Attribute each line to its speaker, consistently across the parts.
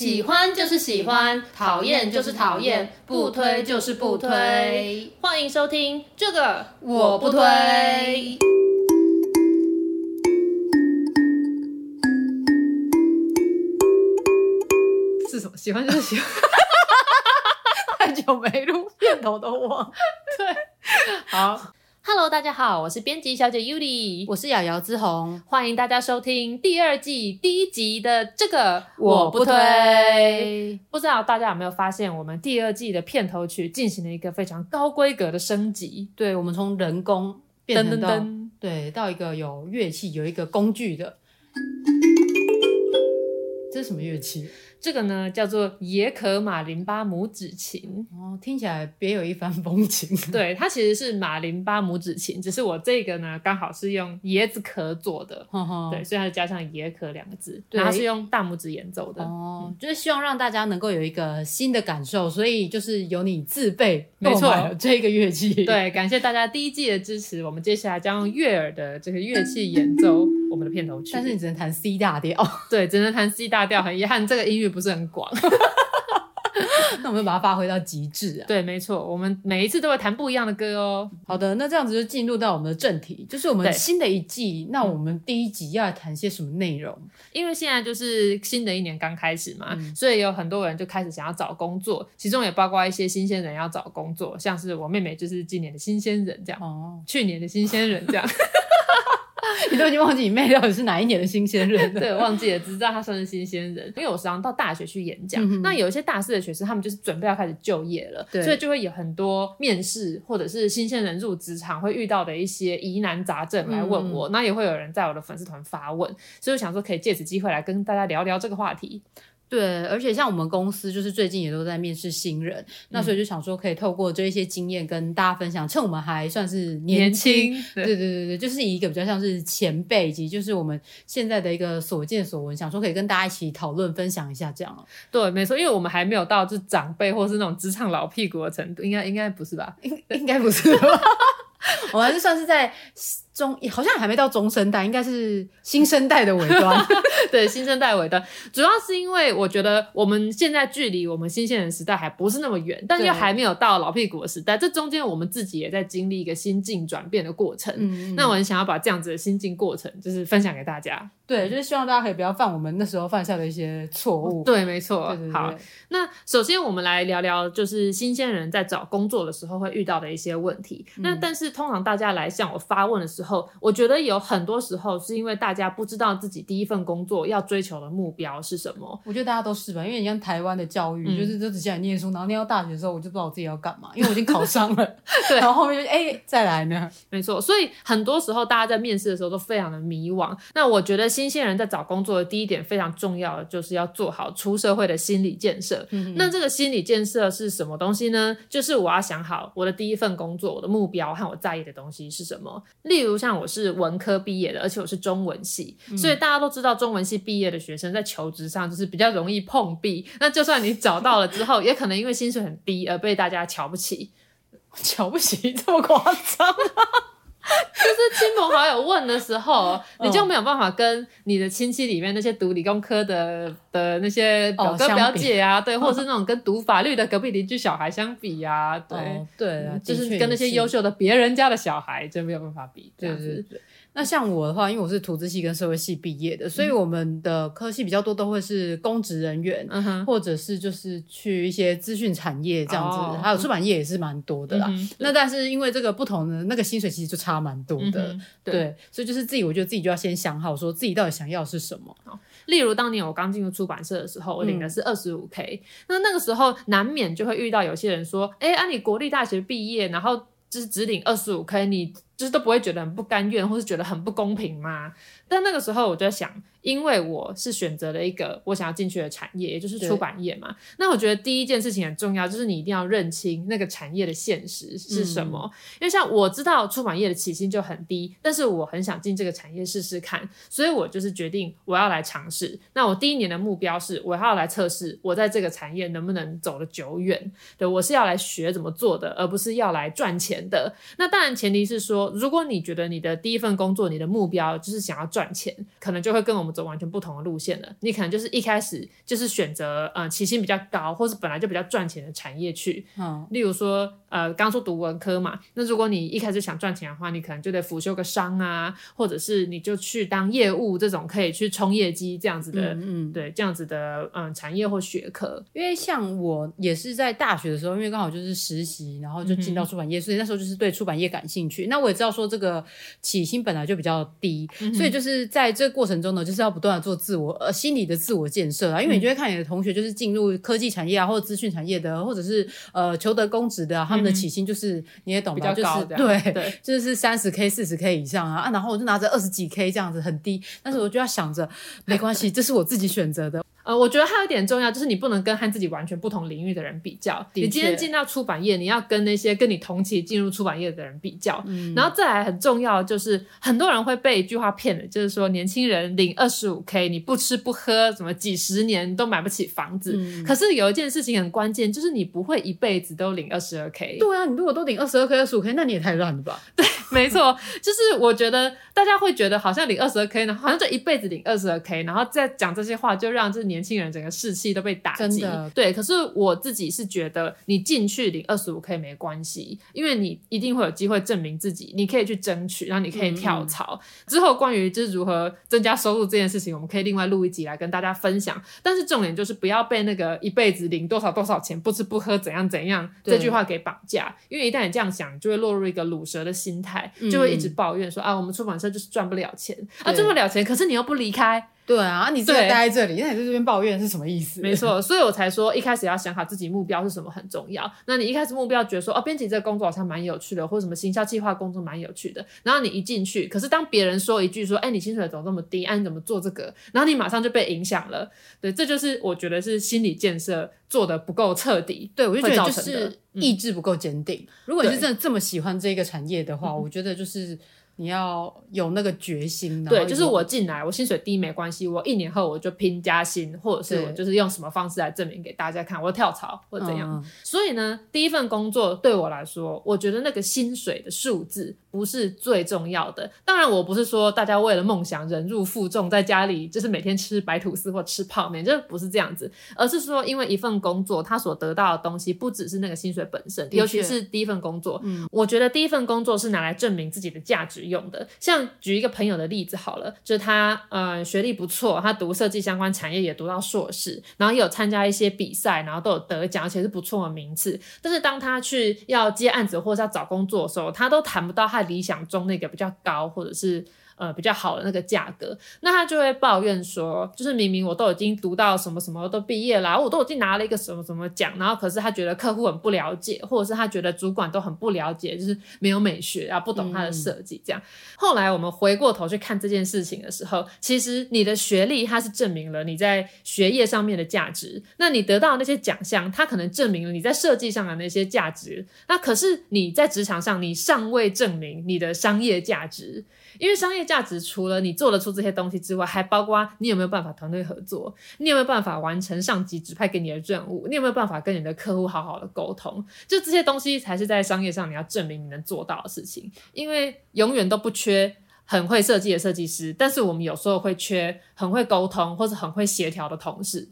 Speaker 1: 喜欢就是喜欢，讨厌就是讨厌，不推就是不推。欢迎收听这个我不推。
Speaker 2: 是什么？喜欢就是喜欢。太久没录，片头都忘。
Speaker 1: 对，好。Hello，大家好，我是编辑小姐 Yuli，
Speaker 2: 我是瑶瑶之红，
Speaker 1: 欢迎大家收听第二季第一集的这个我不推。不知道大家有没有发现，我们第二季的片头曲进行了一个非常高规格的升级。
Speaker 2: 对，我们从人工变成到对到一个有乐器、有一个工具的。这是什么乐器？
Speaker 1: 这个呢叫做野可马林巴拇指琴
Speaker 2: 哦，听起来别有一番风情。
Speaker 1: 对，它其实是马林巴拇指琴，只是我这个呢刚好是用椰子壳做的，呵呵对，所以它就加上野可两个字，对，它是用大拇指演奏的。
Speaker 2: 哦、嗯，就是希望让大家能够有一个新的感受，所以就是由你自备，
Speaker 1: 没错，
Speaker 2: 这个乐器。
Speaker 1: 对，感谢大家第一季的支持，我们接下来将用悦耳的这个乐器演奏我们的片头曲。
Speaker 2: 但是你只能弹 C 大调，
Speaker 1: 对，只能弹 C 大调，很遗憾，这个音域。不是很广，
Speaker 2: 那我们就把它发挥到极致啊！
Speaker 1: 对，没错，我们每一次都会弹不一样的歌哦。
Speaker 2: 好的，那这样子就进入到我们的正题，就是我们新的一季。那我们第一集要来谈些什么内容？
Speaker 1: 因为现在就是新的一年刚开始嘛，嗯，所以有很多人就开始想要找工作，其中也包括一些新鲜人要找工作，像是我妹妹就是今年的新鲜人这样，哦，去年的新鲜人这样。
Speaker 2: 你都已经忘记你妹到底是哪一年的新鲜人了？
Speaker 1: 对，忘记了，只知道她算是新鲜人。因为我时常到大学去演讲，嗯，那有一些大四的学生，他们就是准备要开始就业了，对，所以就会有很多面试或者是新鲜人入职场会遇到的一些疑难杂症来问我，嗯，那也会有人在我的粉丝团发问，所以我想说可以借此机会来跟大家聊聊这个话题。
Speaker 2: 对，而且像我们公司就是最近也都在面试新人，嗯，那所以就想说可以透过这一些经验跟大家分享，趁我们还算是年轻，年轻，对对对对，就是以一个比较像是前辈以及就是我们现在的一个所见所闻，想说可以跟大家一起讨论分享一下这样。
Speaker 1: 对，没错，因为我们还没有到就是长辈或是那种职场老屁股的程度，应该应该不是吧？
Speaker 2: 应应该不是吧。我还是算是在中，好像还没到中生代，应该是新生代的尾端。
Speaker 1: 对，新生代尾端，主要是因为我觉得我们现在距离我们新鲜人时代还不是那么远，但又还没有到老屁股的时代。这中间我们自己也在经历一个心境转变的过程。嗯，那我很想要把这样子的心境过程，就是分享给大家。
Speaker 2: 对，就是希望大家可以不要犯我们那时候犯下的一些错误。
Speaker 1: 对，没错。对对对。好，那首先我们来聊聊，就是新鲜人在找工作的时候会遇到的一些问题。嗯。那但是通常大家来向我发问的时候，我觉得有很多时候是因为大家不知道自己第一份工作要追求的目标是什么。
Speaker 2: 我觉得大家都是吧，因为你像台湾的教育，嗯、就是就只想念书，然后念到大学的时候，我就不知道我自己要干嘛，因为我已经考上了。对，然后后面就哎、欸、再来呢？
Speaker 1: 没错，所以很多时候大家在面试的时候都非常的迷惘。那我觉得新鲜人在找工作的第一点非常重要的，就是要做好出社会的心理建设。嗯。那这个心理建设是什么东西呢？就是我要想好我的第一份工作，我的目标和我在意的东西是什么。例如像我是文科毕业的，而且我是中文系，嗯，所以大家都知道中文系毕业的学生在求职上就是比较容易碰壁。那就算你找到了之后，也可能因为薪水很低而被大家瞧不起。
Speaker 2: 瞧不起这么夸张？
Speaker 1: 就是亲朋好友问的时候，你就没有办法跟你的亲戚里面那些读理工科的的那些表哥表姐啊，对，或者是那种跟读法律的隔壁邻居小孩相比啊，对，
Speaker 2: 哦、对啊，
Speaker 1: 就是跟那些优秀的别人家的小孩就没有办法比，
Speaker 2: 对对对。那像我的话，因为我是图资系跟社会系毕业的，所以我们的科系比较多都会是公职人员，嗯，或者是就是去一些资讯产业这样子，哦，还有出版业也是蛮多的啦，嗯。那但是因为这个不同的那个薪水其实就差蛮多的，嗯对，对，所以就是自己，我觉得自己就要先想好，说自己到底想要的是什么。
Speaker 1: 例如当年我刚进入出版社的时候，我领的是二十五 K，那那个时候难免就会遇到有些人说，哎，啊你国立大学毕业，然后就是只领二十五 K，你就是都不会觉得很不甘愿，或是觉得很不公平吗？但那个时候我就在想。因为我是选择了一个我想要进去的产业，也就是出版业嘛。那我觉得第一件事情很重要，就是你一定要认清那个产业的现实是什么。嗯。因为像我知道出版业的起薪就很低，但是我很想进这个产业试试看，所以我就是决定我要来尝试。那我第一年的目标是我要来测试我在这个产业能不能走得久远。对，我是要来学怎么做的，而不是要来赚钱的。那当然前提是说说，如果你觉得你的第一份工作，你的目标就是想要赚钱，可能就会跟我们走完全不同的路线了。你可能就是一开始就是选择呃起薪比较高，或是本来就比较赚钱的产业去。嗯，例如说呃刚说读文科嘛，那如果你一开始想赚钱的话，你可能就得辅修个商啊，或者是你就去当业务这种可以去冲业绩这样子的，嗯，嗯对，这样子的嗯产业或学科。
Speaker 2: 因为像我也是在大学的时候，因为刚好就是实习，然后就进到出版业，嗯、所以那时候就是对出版业感兴趣。那我也知道说这个起薪本来就比较低，嗯、所以就是在这个过程中呢，就是要不断的做自我呃心理的自我建设啊。因为你就会看你的同学就是进入科技产业啊，或者资讯产业的，或者是呃求得公职的、啊，他们的起薪就是你也懂吧，比较高的就是对对，就是三十 k 四十 k 以上啊啊，然后我就拿着二十几 k 这样子很低，但是我就要想着没关系，这是我自己选择的。
Speaker 1: 呃，我觉得还有一点重要，就是你不能跟和自己完全不同领域的人比较。你今天进到出版业，你要跟那些跟你同期进入出版业的人比较。嗯，然后再来很重要，就是很多人会被一句话骗了，就是说年轻人领二十五 K，你不吃不喝，什么几十年都买不起房子。嗯，可是有一件事情很关键，就是你不会一辈子都领二十二 K。
Speaker 2: 对啊，你如果都领二十二 K、二十五 K，那你也太乱了吧？
Speaker 1: 对，没错，就是我觉得大家会觉得好像领二十二 K 呢，好像就一辈子领二十二 K，然后再讲这些话，就让这年轻人整个士气都被打击，对。可是我自己是觉得，你进去领二十五 K 没关系，因为你一定会有机会证明自己，你可以去争取，然后你可以跳槽。嗯、之后关于就是如何增加收入这件事情，我们可以另外录一集来跟大家分享。但是重点就是不要被那个一辈子领多少多少钱，不吃不喝怎样怎样这句话给绑架。因为一旦你这样想，就会落入一个卤蛇的心态，就会一直抱怨说、嗯、啊，我们出版社就是赚不了钱啊，赚不了钱，可是你又不离开。
Speaker 2: 对啊，你自己待在这里，那你在这边抱怨是什么意思？
Speaker 1: 没错，所以我才说一开始要想好自己目标是什么很重要。那你一开始目标觉得说哦，编辑这个工作好像蛮有趣的，或者什么行销计划工作蛮有趣的。然后你一进去，可是当别人说一句说，哎，你薪水怎么这么低？哎，你怎么做这个？然后你马上就被影响了。对，这就是我觉得是心理建设做的不够彻底。
Speaker 2: 对，我就觉得就是意志不够坚定。嗯、如果你是真的这么喜欢这个产业的话，我觉得就是。你要有那个决心，
Speaker 1: 对，就是我进来，我薪水低没关系，我一年后我就拼加薪，或者是我就是用什么方式来证明给大家看，我跳槽或者怎样。嗯、所以呢，第一份工作对我来说，我觉得那个薪水的数字不是最重要的。当然，我不是说大家为了梦想忍辱负重，在家里就是每天吃白吐司或吃泡面，这不是这样子，而是说因为一份工作，他所得到的东西不只是那个薪水本身，尤其是第一份工作，嗯，我觉得第一份工作是拿来证明自己的价值用的，像举一个朋友的例子好了，就是他呃学历不错，他读设计相关产业也读到硕士，然后也有参加一些比赛，然后都有得奖，而且是不错的名次。但是当他去要接案子或者要找工作的时候，他都谈不到他理想中那个比较高，或者是。呃，比较好的那个价格，那他就会抱怨说，就是明明我都已经读到什么什么都毕业啦，我都已经拿了一个什么什么奖，然后可是他觉得客户很不了解，或者是他觉得主管都很不了解，就是没有美学啊，不懂他的设计这样。嗯、后来我们回过头去看这件事情的时候，其实你的学历它是证明了你在学业上面的价值，那你得到那些奖项，它可能证明了你在设计上的那些价值，那可是你在职场上你尚未证明你的商业价值。因为商业价值除了你做得出这些东西之外，还包括你有没有办法团队合作，你有没有办法完成上级指派给你的任务，你有没有办法跟你的客户好好的沟通，就这些东西才是在商业上你要证明你能做到的事情。因为永远都不缺很会设计的设计师，但是我们有时候会缺很会沟通或者很会协调的同事。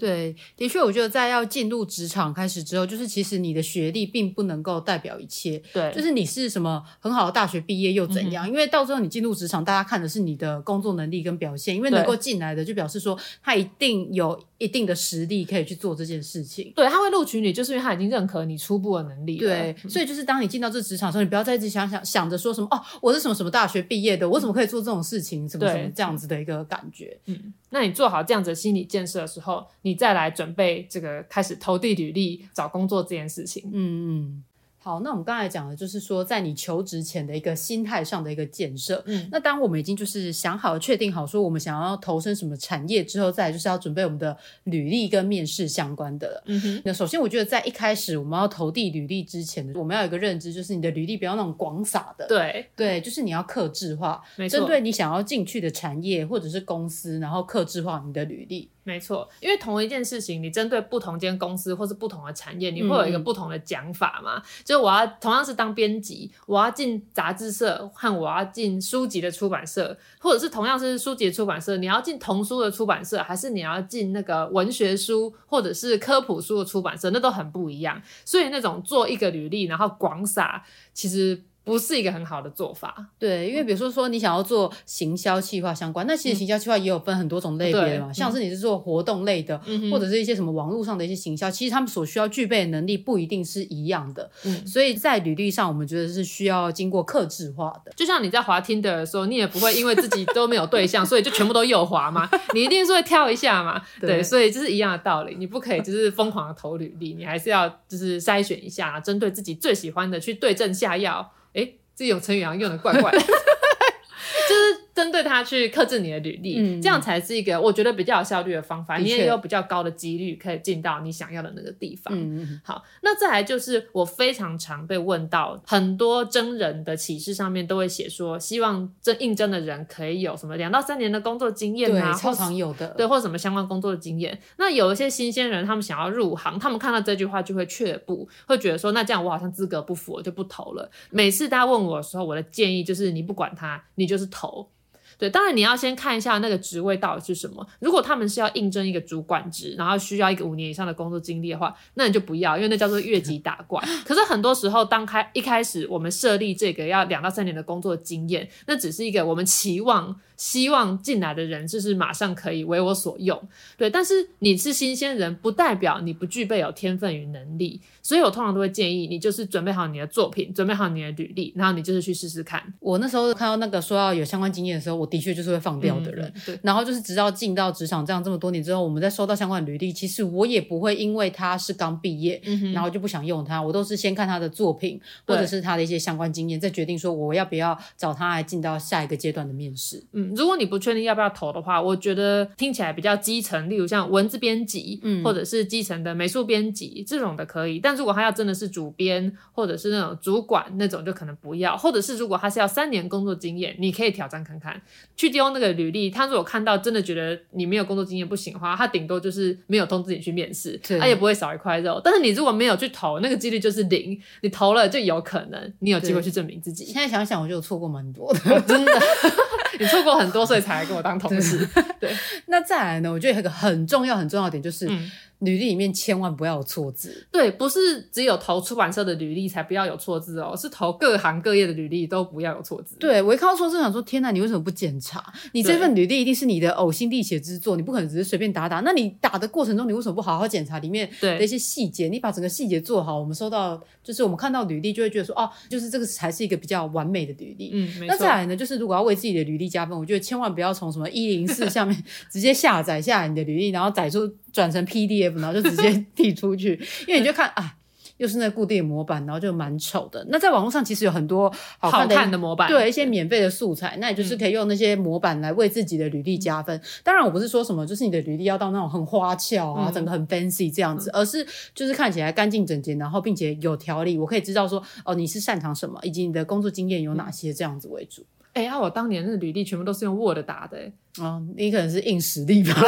Speaker 2: 对，的确，我觉得在要进入职场开始之后，就是其实你的学历并不能够代表一切。
Speaker 1: 对，
Speaker 2: 就是你是什么很好的大学毕业又怎样？嗯、因为到最后你进入职场，大家看的是你的工作能力跟表现。因为能够进来的，就表示说他一定有一定的实力可以去做这件事情。
Speaker 1: 对，他会录取你，就是因为他已经认可你初步的能力。
Speaker 2: 对，嗯、所以就是当你进到这职场的时候，你不要再一直想想想着说什么哦，我是什么什么大学毕业的，我怎么可以做这种事情？什么什么这样子的一个感觉。
Speaker 1: 嗯，那你做好这样子的心理建设的时候，你你再来准备。这个开始投递履历、找工作这件事情，
Speaker 2: 嗯嗯。好，那我们刚才讲的就是说，在你求职前的一个心态上的一个建设。嗯，那当我们已经就是想好、确定好说我们想要投身什么产业之后，再来就是要准备我们的履历跟面试相关的了。嗯哼，那首先我觉得在一开始我们要投递履历之前，我们要有一个认知，就是你的履历不要那种广撒的。
Speaker 1: 对
Speaker 2: 对，就是你要克制化，针对你想要进去的产业或者是公司，然后克制化你的履历。
Speaker 1: 没错，因为同一件事情，你针对不同间公司或是不同的产业，你会有一个不同的讲法嘛。嗯就我要同样是当编辑，我要进杂志社和我要进书籍的出版社，或者是同样是书籍的出版社，你要进童书的出版社，还是你要进那个文学书或者是科普书的出版社，那都很不一样。所以那种做一个履历然后广撒，其实。不是一个很好的做法，
Speaker 2: 对，因为比如说说你想要做行销企划相关，那其实行销企划也有分很多种类别嘛，嗯、像是你是做活动类的，嗯、或者是一些什么网络上的一些行销，其实他们所需要具备的能力不一定是一样的，嗯，所以在履历上，我们觉得是需要经过克制化的。
Speaker 1: 就像你在滑 Tinder 的时候，你也不会因为自己都没有对象，所以就全部都右滑嘛，你一定是会挑一下嘛，对，对，所以这是一样的道理，你不可以就是疯狂的投履历，你还是要就是筛选一下，针对自己最喜欢的去对症下药，诶这种成语好像用的怪怪。的，针对他去克制你的履历，嗯，这样才是一个我觉得比较有效率的方法，你也有比较高的几率可以进到你想要的那个地方。嗯，好，那再来就是我非常常被问到，很多真人的启事上面都会写说，希望这应征的人可以有什么两到三年的工作经验啊，
Speaker 2: 超常有的，
Speaker 1: 对，或什么相关工作的经验。那有一些新鲜人，他们想要入行，他们看到这句话就会却步，会觉得说，那这样我好像资格不符，我就不投了。每次大家问我的时候，我的建议就是，你不管他，你就是投。对，当然你要先看一下那个职位到底是什么。如果他们是要应征一个主管职，然后需要一个五年以上的工作经历的话，那你就不要，因为那叫做越级打怪。可是很多时候，当开一开始我们设立这个要两到三年的工作经验，那只是一个我们期望。希望进来的人就是马上可以为我所用，对。但是你是新鲜人，不代表你不具备有天分与能力。所以我通常都会建议你，就是准备好你的作品，准备好你的履历，然后你就是去试试看。
Speaker 2: 我那时候看到那个说要有相关经验的时候，我的确就是会放掉的人。嗯、对。然后就是直到进到职场这样这么多年之后，我们在收到相关的履历，其实我也不会因为他是刚毕业、嗯，然后就不想用他。我都是先看他的作品，或者是他的一些相关经验，再决定说我要不要找他来进到下一个阶段的面试。
Speaker 1: 嗯。如果你不确定要不要投的话，我觉得听起来比较基层，例如像文字编辑，嗯，或者是基层的美术编辑这种的可以。但如果他要真的是主编，或者是那种主管那种，就可能不要。或者是如果他是要三年工作经验，你可以挑战看看，去丢那个履历。他如果看到真的觉得你没有工作经验不行的话，他顶多就是没有通知你去面试，他也不会少一块肉。但是你如果没有去投，那个几率就是零。你投了就有可能你有机会去证明自己。
Speaker 2: 现在想想，我就有错过蛮多的，
Speaker 1: 真的。你错过很多，所以才来跟我当同事。对，
Speaker 2: 那再来呢？我觉得有一个很重要、很重要的点就是。嗯履历里面千万不要有错字，
Speaker 1: 对，不是只有投出版社的履历才不要有错字哦，是投各行各业的履历都不要有错字。
Speaker 2: 对，我一看到错字想说，天哪，你为什么不检查？你这份履历一定是你的呕心沥血之作，你不可能只是随便打打。那你打的过程中，你为什么不好好检查里面的一些细节？你把整个细节做好，我们收到就是我们看到履历就会觉得说，哦，就是这个才是一个比较完美的履历。嗯。那再来呢，就是如果要为自己的履历加分，我觉得千万不要从什么一零四 下面直接下载下来你的履历，然后载出。转成 PDF，然后就直接 递出去，因为你就看啊，又是那固定的模板，然后就蛮丑的。那在网络上其实有很多好看的，
Speaker 1: 模板，
Speaker 2: 对一些免费的素材，那也就是可以用那些模板来为自己的履历加分。嗯、当然，我不是说什么就是你的履历要到那种很花俏啊，嗯、整个很 fancy 这样子，而是就是看起来干净整洁，然后并且有条理，我可以知道说哦，你是擅长什么，以及你的工作经验有哪些，这样子为主。
Speaker 1: 哎、嗯、呀、欸啊，我当年的履历全部都是用 Word 打的、欸，
Speaker 2: 哦，你可能是硬实力吧。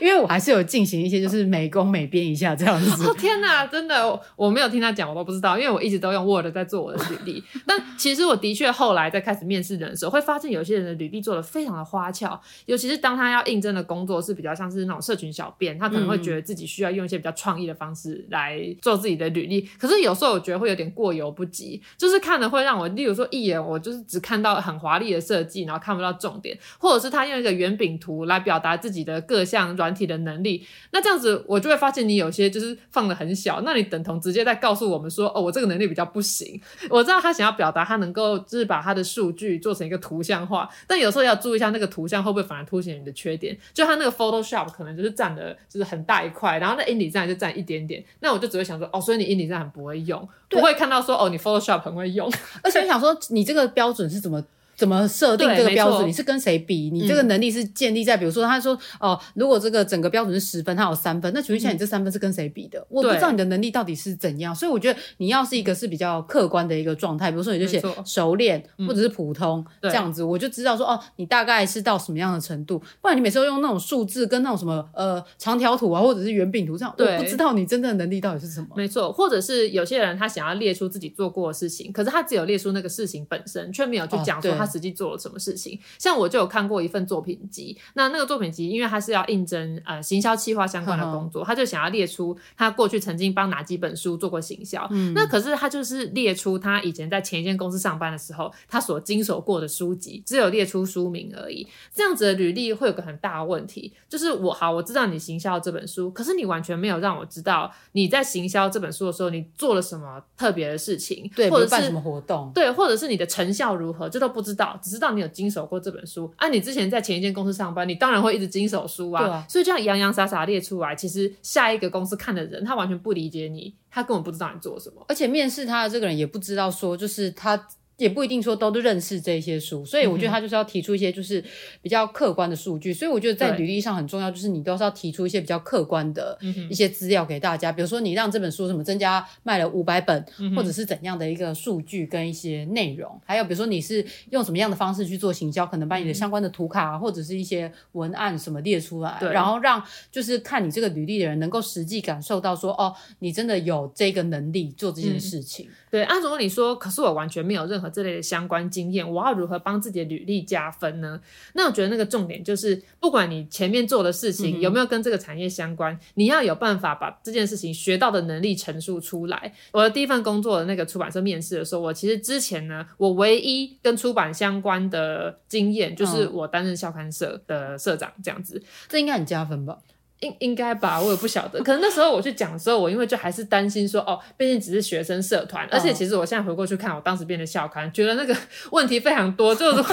Speaker 2: 因为我还是有进行一些，就是美工美编一下这样子。
Speaker 1: 哦天哪，真的，我没有听他讲，我都不知道。因为我一直都用 Word 在做我的履历。但其实我的确后来在开始面试人的时候，会发现有些人的履历做的非常的花俏。尤其是当他要应征的工作是比较像是那种社群小编，他可能会觉得自己需要用一些比较创意的方式来做自己的履历。可是有时候我觉得会有点过犹不及，就是看了会让我，例如说一眼我就是只看到很华丽的设计，然后看不到重点，或者是他用一个圆饼图来表达自己的各项软体的能力。那这样子，我就会发现你有些就是放的很小，那你等同直接在告诉我们说，哦，我这个能力比较不行。我知道他想要表达，他能够就是把他的数据做成一个图像化，但有时候要注意一下那个图像会不会反而凸显你的缺点。就他那个 Photoshop 可能就是占的就是很大一块，然后那 InDesign 就占一点点，那我就只会想说，哦，所以你 InDesign 很不会用，不会看到说，哦，你 Photoshop 很会用。
Speaker 2: 而且我想说，你这个标准是怎么？怎么设定这个标准？你是跟谁比？你这个能力是建立在，比如说，他说哦，如果这个整个标准是十分，他有三分，那请问一下，你这三分是跟谁比的？我不知道你的能力到底是怎样，所以我觉得你要是一个是比较客观的一个状态，比如说你就写熟练或者是普通这样子，我就知道说哦，你大概是到什么样的程度。不然你每次都用那种数字跟那种什么呃长条图啊，或者是圆饼图这样，我不知道你真正的能力到底是什么。
Speaker 1: 没错，或者是有些人他想要列出自己做过的事情，可是他只有列出那个事情本身，却没有去讲说他实际做了什么事情。哦、像我就有看过一份作品集，那那个作品集，因为他是要应征呃行销企划相关的工作，他就想要列出他过去曾经帮哪几本书做过行销。嗯，那可是他就是列出他以前在前一间公司上班的时候，他所经手过的书籍，只有列出书名而已。这样子的履历会有个很大的问题，就是我好，我知道你行销这本书，可是你完全没有让我知道你在行销这本书的时候，你做了什么特别的事情，
Speaker 2: 对，
Speaker 1: 或者是
Speaker 2: 办什么活动，
Speaker 1: 对，或者是你的成效如何，这都不知道，只知道你有经手过这本书。啊，你之前在前一间公司上班，你当然会一直经手书啊。对啊，所以这样洋洋洒洒列出来，其实下一个公司看的人，他完全不理解你，他根本不知道你做什么，
Speaker 2: 而且面试他的这个人也不知道说，就是他。也不一定说都认识这些书，所以我觉得他就是要提出一些就是比较客观的数据。嗯、所以我觉得在履历上很重要，就是你都是要提出一些比较客观的一些资料给大家。嗯、比如说你让这本书什么增加卖了五百本，嗯、或者是怎样的一个数据跟一些内容。还有比如说你是用什么样的方式去做行销，可能把你的相关的图卡或者是一些文案什么列出来，然后让就是看你这个履历的人能够实际感受到说哦，你真的有这个能力做这件事情。嗯、
Speaker 1: 对，啊如果你说，可是我完全没有任何。这类的相关经验，我要如何帮自己的履历加分呢？那我觉得那个重点就是，不管你前面做的事情有没有跟这个产业相关，嗯、你要有办法把这件事情学到的能力陈述出来。我的第一份工作的那个出版社面试的时候，我其实之前呢，我唯一跟出版相关的经验就是我担任校刊社的社长这样子，
Speaker 2: 这应该很加分吧？
Speaker 1: 应应该吧，我也不晓得。可能那时候我去讲的时候，我因为就还是担心说，哦，毕竟只是学生社团，而且其实我现在回过去看，我当时编的校刊，觉得那个问题非常多，就是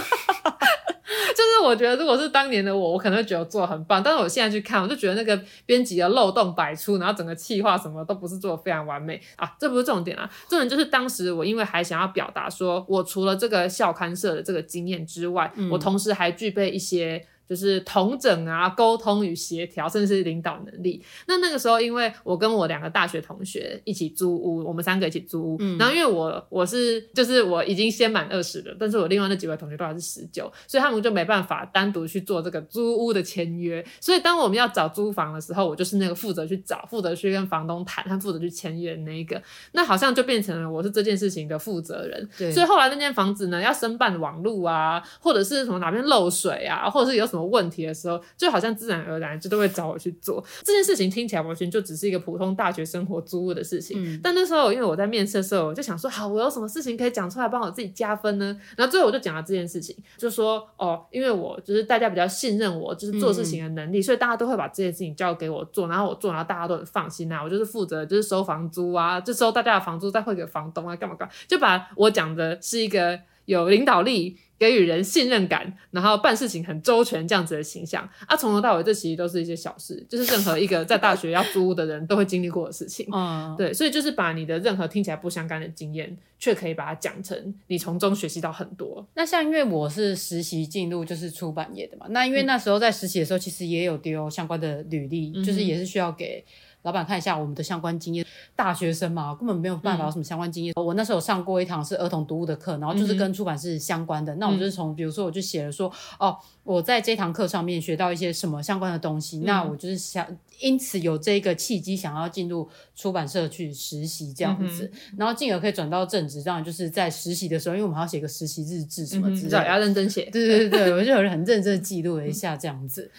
Speaker 1: 就是我觉得如果是当年的我，我可能会觉得做得很棒，但是我现在去看，我就觉得那个编辑的漏洞百出，然后整个企划什么都不是做得非常完美啊，这不是重点啊，重点就是当时我因为还想要表达说，我除了这个校刊社的这个经验之外，嗯、我同时还具备一些。就是同整啊，沟通与协调，甚至是领导能力。那那个时候，因为我跟我两个大学同学一起租屋，我们三个一起租屋。嗯，然后因为我我是就是我已经先满二十了，但是我另外那几位同学都还是十九，所以他们就没办法单独去做这个租屋的签约。所以当我们要找租房的时候，我就是那个负责去找、负责去跟房东谈、他负责去签约的那一个。那好像就变成了我是这件事情的负责人。对。所以后来那间房子呢，要申办网路啊，或者是什么哪边漏水啊，或者是有什么。什么问题的时候，就好像自然而然就都会找我去做这件事情。听起来完全就只是一个普通大学生活租屋的事情。嗯、但那时候，因为我在面试的时候，我就想说，好，我有什么事情可以讲出来帮我自己加分呢？然后最后我就讲了这件事情，就说哦，因为我就是大家比较信任我，就是做事情的能力，嗯、所以大家都会把这件事情交给我做，然后我做，然后大家都很放心啊。我就是负责就是收房租啊，就收大家的房租，再汇给房东啊，干嘛干嘛，就把我讲的是一个有领导力。给予人信任感，然后办事情很周全这样子的形象啊，从头到尾这其实都是一些小事，就是任何一个在大学要租屋的人都会经历过的事情。嗯，对，所以就是把你的任何听起来不相干的经验，却可以把它讲成你从中学习到很多。
Speaker 2: 那像因为我是实习进入就是出版业的嘛，那因为那时候在实习的时候，其实也有丢相关的履历，嗯、就是也是需要给。老板看一下我们的相关经验，大学生嘛，根本没有办法有什么相关经验。嗯、我那时候上过一堂是儿童读物的课，然后就是跟出版社相关的。嗯、那我就是从，比如说，我就写了说，哦，我在这堂课上面学到一些什么相关的东西。嗯、那我就是想，因此有这个契机，想要进入出版社去实习这样子，嗯、然后进而可以转到正职。这样就是在实习的时候，因为我们还要写个实习日志什么之类的，
Speaker 1: 要认真写。
Speaker 2: 对对对对，我就有人很认真的记录了一下这样子。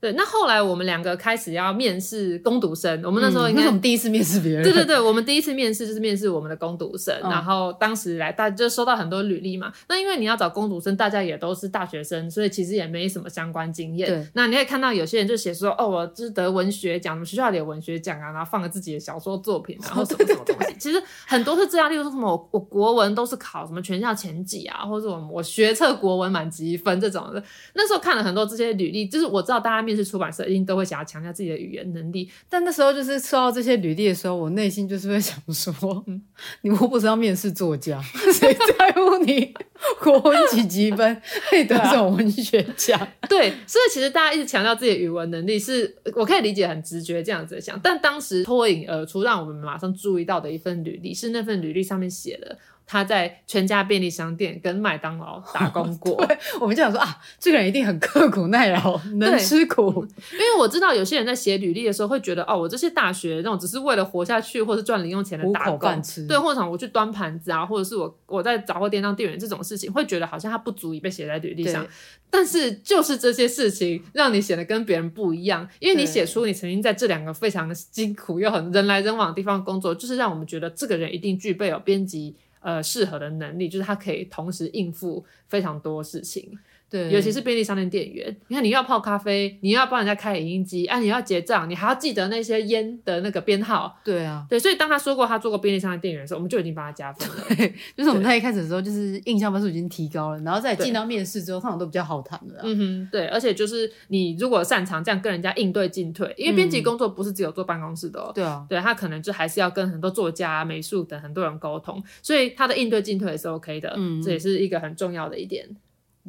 Speaker 1: 对，那后来我们两个开始要面试攻读生，我们那时候应该、
Speaker 2: 嗯、我们第一次面试别人。
Speaker 1: 对对 对，我们第一次面试就是面试我们的攻读生，嗯、然后当时来大家就收到很多履历嘛。那因为你要找攻读生，大家也都是大学生，所以其实也没什么相关经验。对那你可以看到有些人就写说，哦，我就是得文学奖，我们学校里有文学奖啊，然后放了自己的小说作品，然后什么什么东西。哦、对对对，其实很多是这样，例如说什么我我国文都是考什么全校前几啊，或者我我学测国文满级分这种的。那时候看了很多这些履历，就是我知道大家面面试出版社一定都会想要强调自己的语言能力。
Speaker 2: 但那时候就是收到这些履历的时候，我内心就是会想说，嗯，你莫不是要面试作家，谁在乎你国文几级分可以得这种文学奖？
Speaker 1: 对，所以其实大家一直强调自己的语文能力是，是我可以理解很直觉这样子想。但当时脱颖而出，让我们马上注意到的一份履历，是那份履历上面写的。他在全家便利商店跟麦当劳打 工过，
Speaker 2: 我们就想说啊，这个人一定很刻苦耐劳，能吃苦。
Speaker 1: 因为我知道有些人在写履历的时候会觉得，哦，我这些大学那种只是为了活下去或是赚零用钱的打工，对，或者我去端盘子啊，或者是我我在杂货店当店员这种事情，会觉得好像他不足以被写在履历上。但是就是这些事情让你显得跟别人不一样，因为你写出你曾经在这两个非常辛苦又很人来人往的地方工作，就是让我们觉得这个人一定具备有编辑。呃，适合的能力就是他可以同时应付非常多事情。对，尤其是便利商店店员，你看你要泡咖啡，你要帮人家开影音机，啊，你要结账，你还要记得那些烟的那个编号。
Speaker 2: 对啊，
Speaker 1: 对，所以当他说过他做过便利商店店员的时候，我们就已经帮他加分了。
Speaker 2: 对，就是我们在一开始的时候，就是印象分数已经提高了，然后再进到面试之后，通常都比较好谈了。
Speaker 1: 嗯哼，对，而且就是你如果擅长这样跟人家应对进退，因为编辑工作不是只有坐办公室的哦。对啊，对他可能就还是要跟很多作家、美术等很多人沟通，所以他的应对进退也是 OK 的。嗯，这也是一个很重要的一点。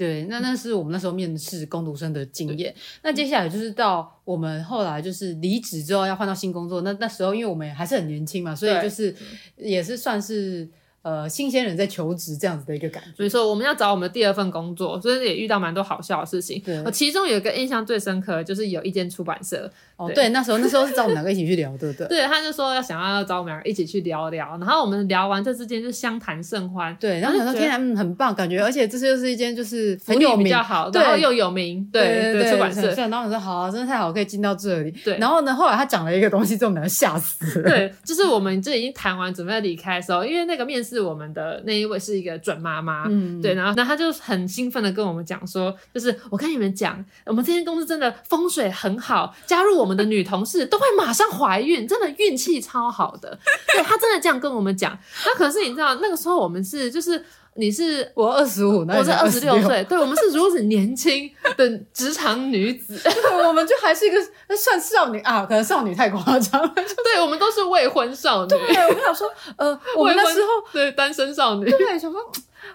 Speaker 2: 对，那那是我们那时候面试工读生的经验。那接下来就是到我们后来就是离职之后要换到新工作，那那时候因为我们还是很年轻嘛，所以就是也是算是。呃，新鲜人在求职这样子的一个感觉，
Speaker 1: 所以说我们要找我们的第二份工作，所以也遇到蛮多好笑的事情。对，其中有一个印象最深刻的，就是有一间出版社。
Speaker 2: 哦，对，那时候那时候是找我们两个一起去聊，对不对？
Speaker 1: 对，他就说要想要找我们两个一起去聊聊，然后我们聊完这之间就相谈甚欢。
Speaker 2: 对，然后想说天然很棒，感觉而且这是又是一间就是很有名，
Speaker 1: 比较好，然后又有名，对对出版社。
Speaker 2: 然后我说好啊，真的太好，可以进到这里。对，然后呢，后来他讲了一个东西，之后我们吓死了。
Speaker 1: 对，就是我们这已经谈完准备要离开的时候，因为那个面试我们的。那一位是一个准妈妈，嗯，对，然后那他就很兴奋的跟我们讲说，就是我跟你们讲，我们这间公司真的风水很好，加入我们的女同事都会马上怀孕，真的运气超好的。对，他真的这样跟我们讲。那可是你知道，那个时候我们是就是。你是
Speaker 2: 我二十五，
Speaker 1: 我是二十六岁，对，我们是如此年轻的职场女子，
Speaker 2: 我们就还是一个算少女啊，可能少女太夸张了，
Speaker 1: 对，我们都是未婚少女。
Speaker 2: 对，我们想说，呃，我们那时候
Speaker 1: 对单身少女，
Speaker 2: 对，想说。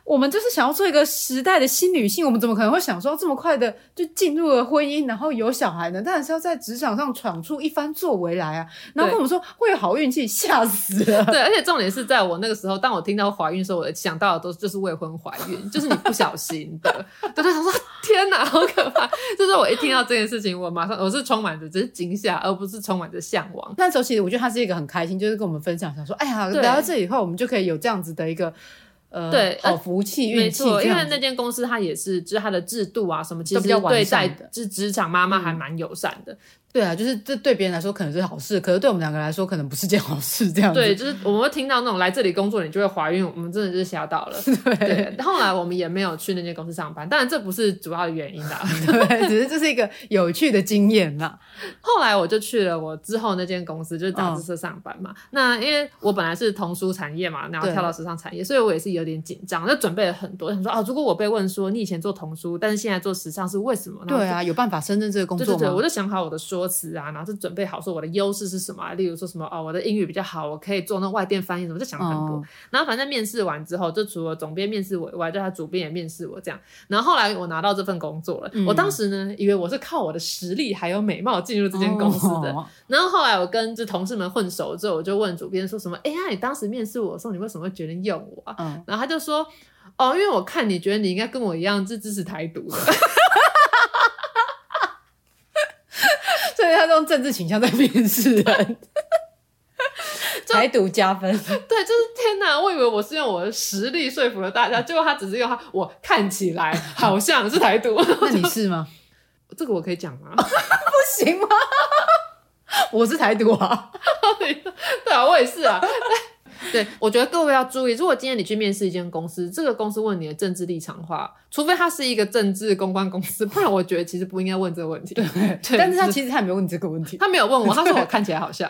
Speaker 2: 我们就是想要做一个时代的新女性，我们怎么可能会想说这么快的就进入了婚姻，然后有小孩呢？当然是要在职场上闯出一番作为来啊！然后跟我们说会有好运气，吓死了。
Speaker 1: 对，而且重点是在我那个时候，当我听到怀孕的时候，我想到的都是就是未婚怀孕，就是你不小心的。对，他说天哪，好可怕！就是我一听到这件事情，我马上我是充满着只是惊吓，而不是充满着向往。
Speaker 2: 那时候其实我觉得他是一个很开心，就是跟我们分享，想说哎呀，来到这以后，我们就可以有这样子的一个。呃，对，好福气，运气，没错，
Speaker 1: 因为那间公司它也是，就是它的制度啊什么，其实对待职职场妈妈还蛮友善的。嗯
Speaker 2: 对啊，就是这对别人来说可能是好事，可是对我们两个来说可能不是件好事。这样子，
Speaker 1: 对，就是我们会听到那种来这里工作你就会怀孕，我们真的就是吓到了。对，对，后来我们也没有去那间公司上班，当然这不是主要的原因啦，
Speaker 2: 对，只是这是一个有趣的经验啦。
Speaker 1: 后来我就去了我之后那间公司，就是杂志社上班嘛。哦、那因为我本来是童书产业嘛，然后跳到时尚产业，所以我也是有点紧张，就准备了很多，想说啊，如果我被问说你以前做童书，但是现在做时尚是为什么？
Speaker 2: 对啊，有办法胜任这个工作吗？
Speaker 1: 对对对，我就想好我的说辞啊，然后就。准备好说我的优势是什么啊？例如说什么哦，我的英语比较好，我可以做那外电翻译什么，就想了很多。Oh. 然后反正面试完之后，就除了总编面试我以外，就他主编也面试我这样。然后后来我拿到这份工作了，嗯、我当时呢以为我是靠我的实力还有美貌进入这间公司的。Oh. 然后后来我跟这同事们混熟之后，我就问主编说什么：“哎呀，你当时面试我的时候，你为什么会决定用我啊？” oh. 然后他就说：“哦，因为我看你觉得你应该跟我一样是支持台独的。”
Speaker 2: 所以他用政治倾向在面试人，台独加分。对，
Speaker 1: 就是天哪！我以为我是用我的实力说服了大家，结果他只是用他我看起来好像是台独。
Speaker 2: 那你是吗？
Speaker 1: 这个我可以讲吗？
Speaker 2: 不行吗？我是台独啊！
Speaker 1: 对啊，我也是啊。对，我觉得各位要注意，如果今天你去面试一间公司，这个公司问你的政治立场的话，除非他是一个政治公关公司，不然我觉得其实不应该问这个问题。
Speaker 2: 对，对但是他其实他没有问你这个问题，
Speaker 1: 他没有问我，他说我看起来好像，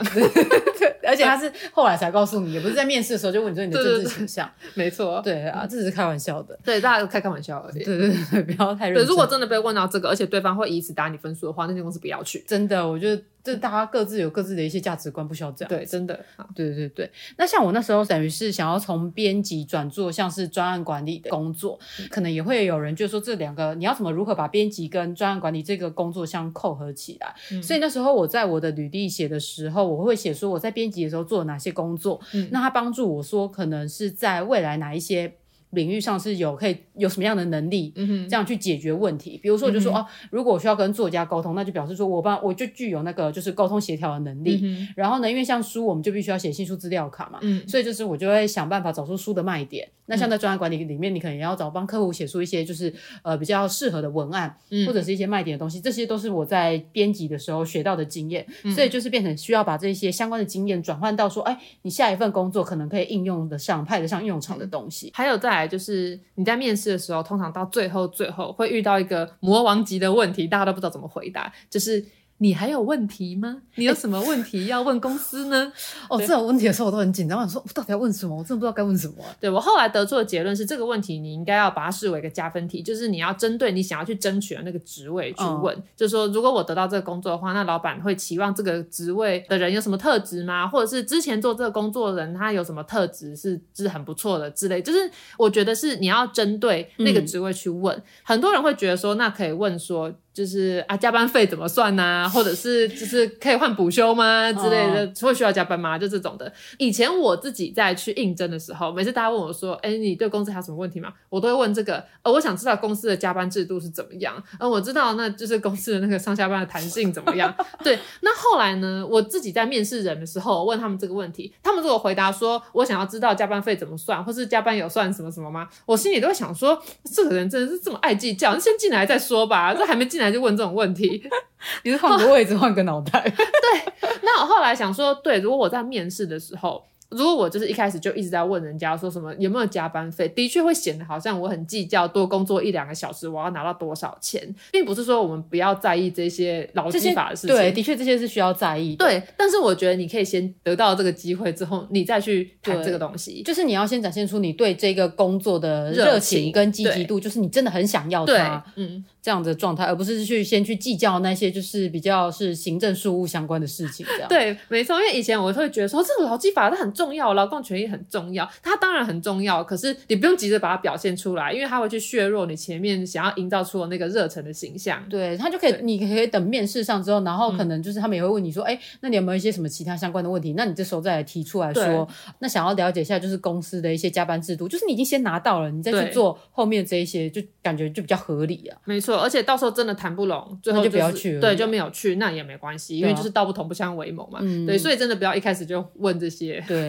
Speaker 2: 而且他是后来才告诉你，也不是在面试的时候就问你说你的政治倾向，
Speaker 1: 没错，
Speaker 2: 对啊，这只是开玩笑的，
Speaker 1: 对，大家都开开玩笑而已，
Speaker 2: 对对对，不要太认真。
Speaker 1: 对，如果真的被问到这个，而且对方会以此打你分数的话，那间公司不要去。
Speaker 2: 真的，我觉得。就大家各自有各自的一些价值观，不需要这样。
Speaker 1: 对，真的。
Speaker 2: 对对对。那像我那时候等于是想要从编辑转做像是专案管理的工作，嗯、可能也会有人就说，这两个你要怎么如何把编辑跟专案管理这个工作相扣合起来？嗯、所以那时候我在我的履历写的时候，我会写说我在编辑的时候做了哪些工作。嗯、那他帮助我说，可能是在未来哪一些。领域上是有可以有什么样的能力，嗯哼，这样去解决问题。比如说，我就说、嗯、哦，如果我需要跟作家沟通，那就表示说我帮我就具有那个就是沟通协调的能力。嗯、然后呢，因为像书，我们就必须要写新书资料卡嘛，嗯，所以就是我就会想办法找出书的卖点。那像在专案管理里面，你可能也要找帮客户写出一些就是呃比较适合的文案，嗯、或者是一些卖点的东西。这些都是我在编辑的时候学到的经验，嗯、所以就是变成需要把这些相关的经验转换到说，哎，你下一份工作可能可以应用得上、派得上用场的东西。
Speaker 1: 还有再来就是你在面试的时候，通常到最后最后会遇到一个魔王级的问题，大家都不知道怎么回答，就是。你还有问题吗？你有什么问题要问公司呢？
Speaker 2: 欸、哦，这种问题的时候我都很紧张，我说我到底要问什么？我真的不知道该问什么、啊。
Speaker 1: 对，我后来得出的结论是，这个问题你应该要把它视为一个加分题，就是你要针对你想要去争取的那个职位去问。嗯、就是说，如果我得到这个工作的话，那老板会期望这个职位的人有什么特质吗？或者是之前做这个工作的人他有什么特质是是很不错的之类？就是我觉得是你要针对那个职位去问。嗯、很多人会觉得说，那可以问说。就是啊，加班费怎么算呐、啊？或者是就是可以换补休吗？之类的，会需要加班吗？就这种的。以前我自己在去应征的时候，每次大家问我说：“哎、欸，你对公司还有什么问题吗？”我都会问这个。呃，我想知道公司的加班制度是怎么样。嗯，我知道，那就是公司的那个上下班的弹性怎么样。对。那后来呢，我自己在面试人的时候，我问他们这个问题，他们如果回答说我想要知道加班费怎么算，或是加班有算什么什么吗？我心里都会想说，这个人真的是这么爱计较，先进来再说吧。这还没进来。就问这种问题，
Speaker 2: 你是换个位置换个脑袋？
Speaker 1: 对，那我后来想说，对，如果我在面试的时候。如果我就是一开始就一直在问人家说什么有没有加班费，的确会显得好像我很计较，多工作一两个小时我要拿到多少钱，并不是说我们不要在意这些劳基法的事情。
Speaker 2: 对，的确这些是需要在意的。
Speaker 1: 对，但是我觉得你可以先得到这个机会之后，你再去谈这个东西。
Speaker 2: 就是你要先展现出你对这个工作的热情跟积极度，就是你真的很想要它，嗯，这样的状态，而不是去先去计较那些就是比较是行政事务相关的事情。这样
Speaker 1: 对，没错，因为以前我会觉得说这个劳基法它很重要，劳动权益很重要，它当然很重要，可是你不用急着把它表现出来，因为它会去削弱你前面想要营造出的那个热忱的形象。
Speaker 2: 对，他就可以，你可以等面试上之后，然后可能就是他们也会问你说，哎、嗯，那你有没有一些什么其他相关的问题？那你这时候再来提出来说，那想要了解一下就是公司的一些加班制度，就是你已经先拿到了，你再去做后面这一些，就感觉就比较合理啊。
Speaker 1: 没错，而且到时候真的谈不拢，最后、就是、
Speaker 2: 就不要去了，
Speaker 1: 对，就没有去，那也没关系，因为就是道不同不相为谋嘛。嗯、对，所以真的不要一开始就问这些。
Speaker 2: 对。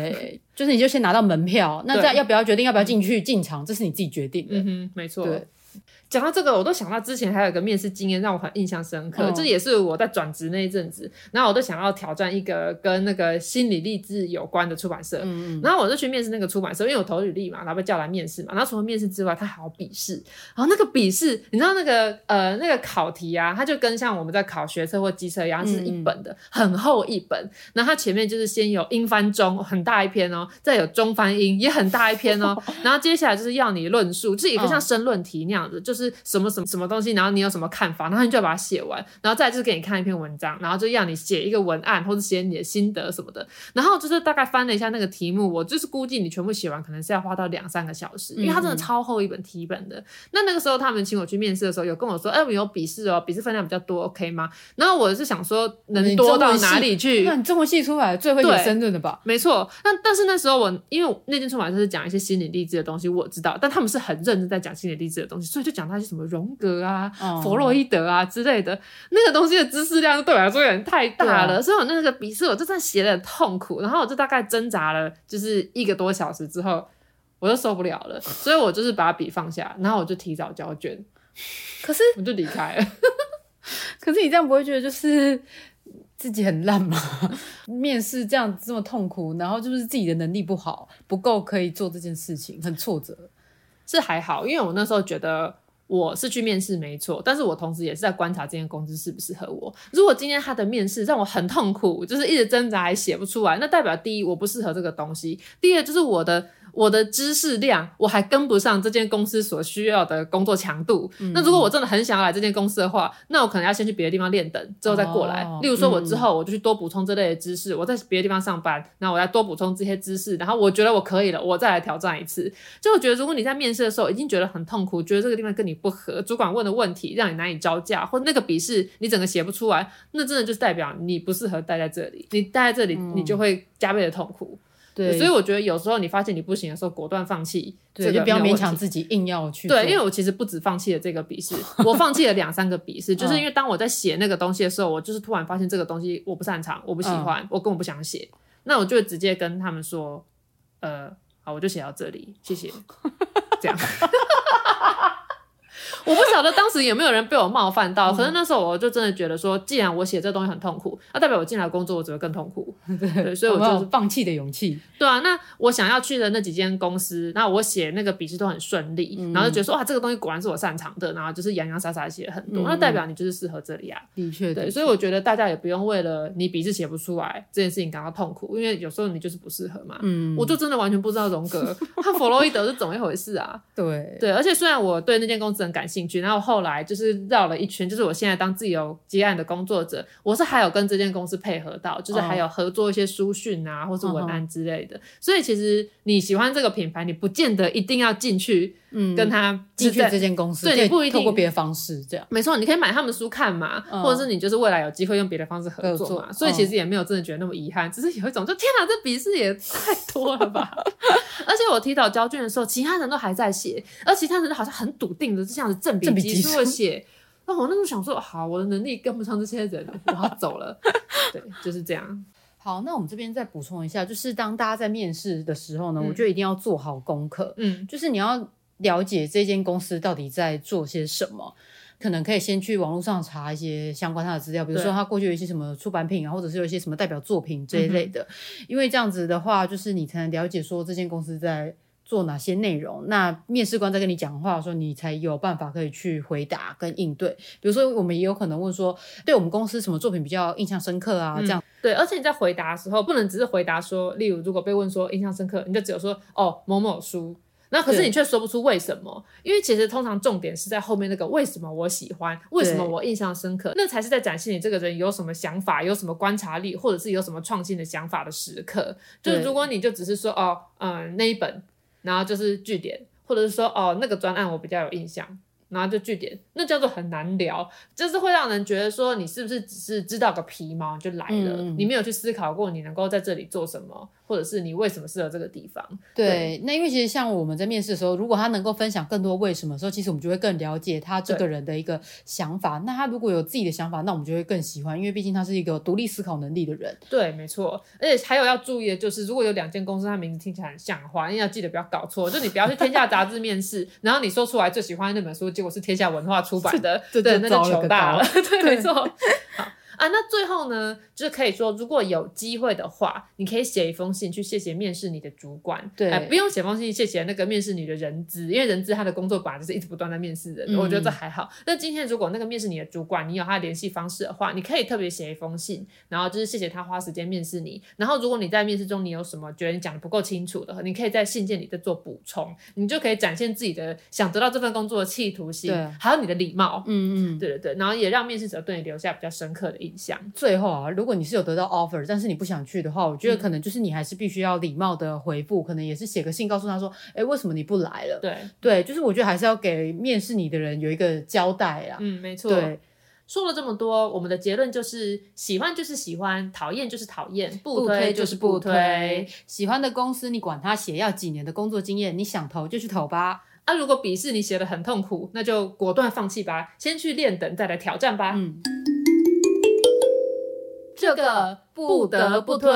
Speaker 2: 就是你就先拿到门票，那再要不要决定要不要进去进场，这是你自己决定的。
Speaker 1: 嗯哼，没错。对。讲到这个，我都想到之前还有一个面试经验让我很印象深刻，这、嗯、也是我在转职那一阵子，然后我都想要挑战一个跟那个心理励志有关的出版社，嗯嗯，然后我就去面试那个出版社，因为我投履历嘛，然后被叫来面试嘛，然后除了面试之外，他还有笔试，然后那个笔试，你知道那个呃那个考题啊，它就跟像我们在考学测或机车一样，是一本的，嗯、很厚一本，然后它前面就是先有英翻中很大一篇哦，再有中翻英也很大一篇哦，然后接下来就是要你论述，就是一个像申论题那样子，就是什么什么什么。什么东西？然后你有什么看法？然后你就要把它写完，然后再就是给你看一篇文章，然后就要你写一个文案或者写你的心得什么的。然后就是大概翻了一下那个题目，我就是估计你全部写完可能是要花到两三个小时，因为它真的超厚一本题本的。嗯、那那个时候他们请我去面试的时候，有跟我说：“哎，我有笔试哦，笔试分量比较多，OK 吗？”然后我是想说，能多到哪里去？
Speaker 2: 那你中文系出来最会写申论的吧？
Speaker 1: 没错。那但是那时候我因为那间出版社是讲一些心理励志的东西，我知道，但他们是很认真在讲心理励志的东西，所以就讲到一些什么荣格啊。嗯弗洛伊德啊之类的那个东西的知识量对我来说有点太大了，啊、所以我那个笔试我就在写的很痛苦，然后我就大概挣扎了就是一个多小时之后，我就受不了了，所以我就是把笔放下，然后我就提早交卷，
Speaker 2: 可是
Speaker 1: 我就离开了。
Speaker 2: 可是你这样不会觉得就是自己很烂吗？面试这样这么痛苦，然后就是自己的能力不好，不够可以做这件事情，很挫折。
Speaker 1: 是还好，因为我那时候觉得。我是去面试没错，但是我同时也是在观察这间公司适不适合我。如果今天他的面试让我很痛苦，就是一直挣扎还写不出来，那代表第一我不适合这个东西，第二就是我的。我的知识量我还跟不上这间公司所需要的工作强度。嗯、那如果我真的很想要来这间公司的话，那我可能要先去别的地方练等，之后再过来。哦、例如说，我之后我就去多补充这类的知识，嗯、我在别的地方上班，那我再多补充这些知识，然后我觉得我可以了，我再来挑战一次。就我觉得，如果你在面试的时候已经觉得很痛苦，觉得这个地方跟你不合，主管问的问题让你难以招架，或那个笔试你整个写不出来，那真的就是代表你不适合待在这里。你待在这里，你就会加倍的痛苦。嗯对，所以我觉得有时候你发现你不行的时候，果断放弃，
Speaker 2: 对，就不要勉强自己硬要去。
Speaker 1: 对，因为我其实不止放弃了这个笔试，我放弃了两三个笔试，就是因为当我在写那个东西的时候，我就是突然发现这个东西我不擅长，我不喜欢，嗯、我根本不想写，那我就直接跟他们说，呃，好，我就写到这里，谢谢，这样。我不晓得当时有没有人被我冒犯到，可是那时候我就真的觉得说，既然我写这东西很痛苦，那代表我进来工作我只会更痛苦。对，所以我就是
Speaker 2: 放弃的勇气。
Speaker 1: 对啊，那我想要去的那几间公司，那我写那个笔试都很顺利，然后就觉得说哇，这个东西果然是我擅长的，然后就是洋洋洒洒写很多，那代表你就是适合这里啊。
Speaker 2: 的确，
Speaker 1: 对，所以我觉得大家也不用为了你笔试写不出来这件事情感到痛苦，因为有时候你就是不适合嘛。嗯，我就真的完全不知道荣格 和弗洛伊德是怎么一回事啊。
Speaker 2: 对
Speaker 1: 对，而且虽然我对那间公司很感兴趣，然后后来。就是绕了一圈，就是我现在当自由接案的工作者，我是还有跟这间公司配合到，就是还有合作一些书讯啊，或是文案之类的。Oh. 所以其实你喜欢这个品牌，你不见得一定要进去，嗯，跟他
Speaker 2: 进去这间公司，对，你不一定透过别的方式这样。
Speaker 1: 没错，你可以买他们书看嘛，oh. 或者是你就是未来有机会用别的方式合作嘛。所以其实也没有真的觉得那么遗憾，只是有一种就天哪，这笔试也太多了吧。而且我提早交卷的时候，其他人都还在写，而其他人都好像很笃定的这样子正比级数的写。那 我那时候想说，好，我的能力跟不上这些人，我要走了。对，就是这样。
Speaker 2: 好，那我们这边再补充一下，就是当大家在面试的时候呢，嗯、我觉得一定要做好功课。嗯，就是你要了解这间公司到底在做些什么，可能可以先去网络上查一些相关它的资料，比如说它过去有一些什么出版品啊，或者是有一些什么代表作品这一类的。嗯、因为这样子的话，就是你才能了解说这间公司在。做哪些内容？那面试官在跟你讲话的时候，你才有办法可以去回答跟应对。比如说，我们也有可能问说，对我们公司什么作品比较印象深刻啊？嗯、这样
Speaker 1: 对。而且你在回答的时候，不能只是回答说，例如如果被问说印象深刻，你就只有说哦某某书，那可是你却说不出为什么，因为其实通常重点是在后面那个为什么我喜欢，为什么我印象深刻，那才是在展现你这个人有什么想法，有什么观察力，或者是有什么创新的想法的时刻。就是如果你就只是说哦嗯那一本。然后就是据点，或者是说哦，那个专案我比较有印象，然后就据点，那叫做很难聊，就是会让人觉得说你是不是只是知道个皮毛就来了，嗯、你没有去思考过你能够在这里做什么。或者是你为什么适合这个地方？
Speaker 2: 对，对，那因为其实像我们在面试的时候，如果他能够分享更多为什么的时候，其实我们就会更了解他这个人的一个想法。那他如果有自己的想法，那我们就会更喜欢，因为毕竟他是一个独立思考能力的人。
Speaker 1: 对，没错。而且还有要注意的就是，如果有两间公司，它名字听起来很像的话，你要记得不要搞错。就你不要去天下杂志面试，然后你说出来最喜欢那本书，结果是天下文化出版的，对对，那就糗大了。对，没错。好。啊，那最后呢，就是可以说，如果有机会的话，你可以写一封信去谢谢面试你的主管。对，哎，不用写封信谢谢那个面试你的人资，因为人资他的工作本来就是一直不断在面试人，嗯、我觉得这还好。那今天如果那个面试你的主管，你有他的联系方式的话，你可以特别写一封信，然后就是谢谢他花时间面试你。然后如果你在面试中你有什么觉得你讲的不够清楚的，你可以在信件里再做补充，你就可以展现自己的想得到这份工作的企图心，对还有你的礼貌。嗯嗯，对对对，然后也让面试者对你留下比较深刻的印象。
Speaker 2: 最后。啊，如果你是有得到 offer，但是你不想去的话，我觉得可能就是你还是必须要礼貌的回复，嗯、可能也是写个信告诉他说，哎，为什么你不来了？
Speaker 1: 对
Speaker 2: 对，就是我觉得还是要给面试你的人有一个交代啊。
Speaker 1: 嗯，没错。对，说了这么多，我们的结论就是喜欢就是喜欢，讨厌就是讨厌，不推就是不推。不推
Speaker 2: 喜欢的公司，你管他写要几年的工作经验，你想投就去投吧。
Speaker 1: 啊，如果笔试你写的很痛苦，那就果断放弃吧，先去练等，再来挑战吧。嗯。这个不得不推。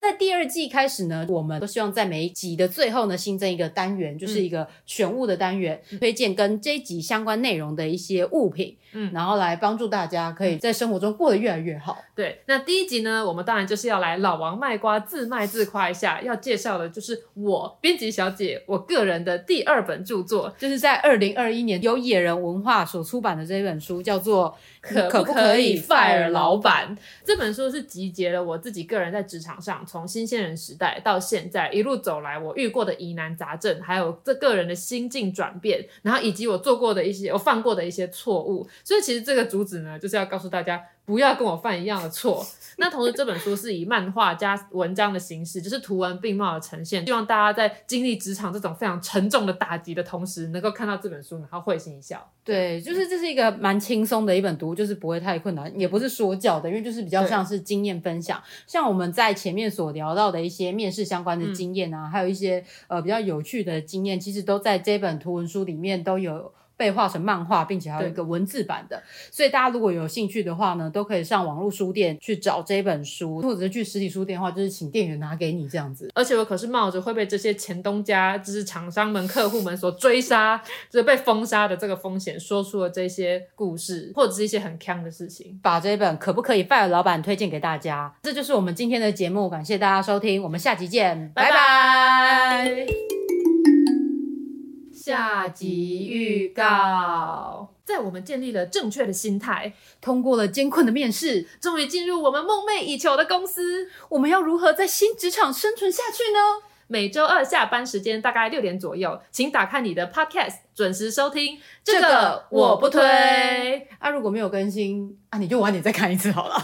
Speaker 1: 在
Speaker 2: 第二季开始呢，我们都希望在每一集的最后呢，新增一个单元，就是一个选物的单元，嗯、推荐跟这一集相关内容的一些物品，嗯，然后来帮助大家可以在生活中过得越来越好。
Speaker 1: 对，那第一集呢，我们当然就是要来老王卖瓜，自卖自夸一下，要介绍的就是我编辑小姐我个人的第二本著作，
Speaker 2: 就是在二零二一年由野人文化所出版的这一本书，叫做。
Speaker 1: 可可不可以 fire 老板？这本书是集结了我自己个人在职场上从新鲜人时代到现在一路走来我遇过的疑难杂症，还有这个人的心境转变，然后以及我做过的一些我犯过的一些错误。所以其实这个主旨呢，就是要告诉大家。不要跟我犯一样的错。那同时，这本书是以漫画加文章的形式，就是图文并茂的呈现，希望大家在经历职场这种非常沉重的打击的同时，能够看到这本书，然后会心一笑。
Speaker 2: 对，就是这是一个蛮轻松的一本读，就是不会太困难，也不是说教的，因为就是比较像是经验分享。像我们在前面所聊到的一些面试相关的经验啊，嗯、还有一些呃比较有趣的经验，其实都在这本图文书里面都有。被画成漫画，并且还有一个文字版的，所以大家如果有兴趣的话呢，都可以上网络书店去找这本书，或者是去实体书店的话，就是请店员拿给你这样子。
Speaker 1: 而且我可是冒着会被这些前东家，就是厂商们、客户们所追杀，就是被封杀的这个风险，说出了这些故事，或者是一些很坑的事情，
Speaker 2: 把这本可不可以 fire 老板推荐给大家。这就是我们今天的节目，感谢大家收听，我们下集见，拜拜。下集预告：
Speaker 1: 在我们建立了正确的心态，
Speaker 2: 通过了艰困的面试，
Speaker 1: 终于进入我们梦寐以求的公司，
Speaker 2: 我们要如何在新职场生存下去呢？
Speaker 1: 每周二下班时间大概六点左右，请打开你的 Podcast，准时收听。这个我不推。
Speaker 2: 啊，如果没有更新，啊，你就晚点再看一次好了。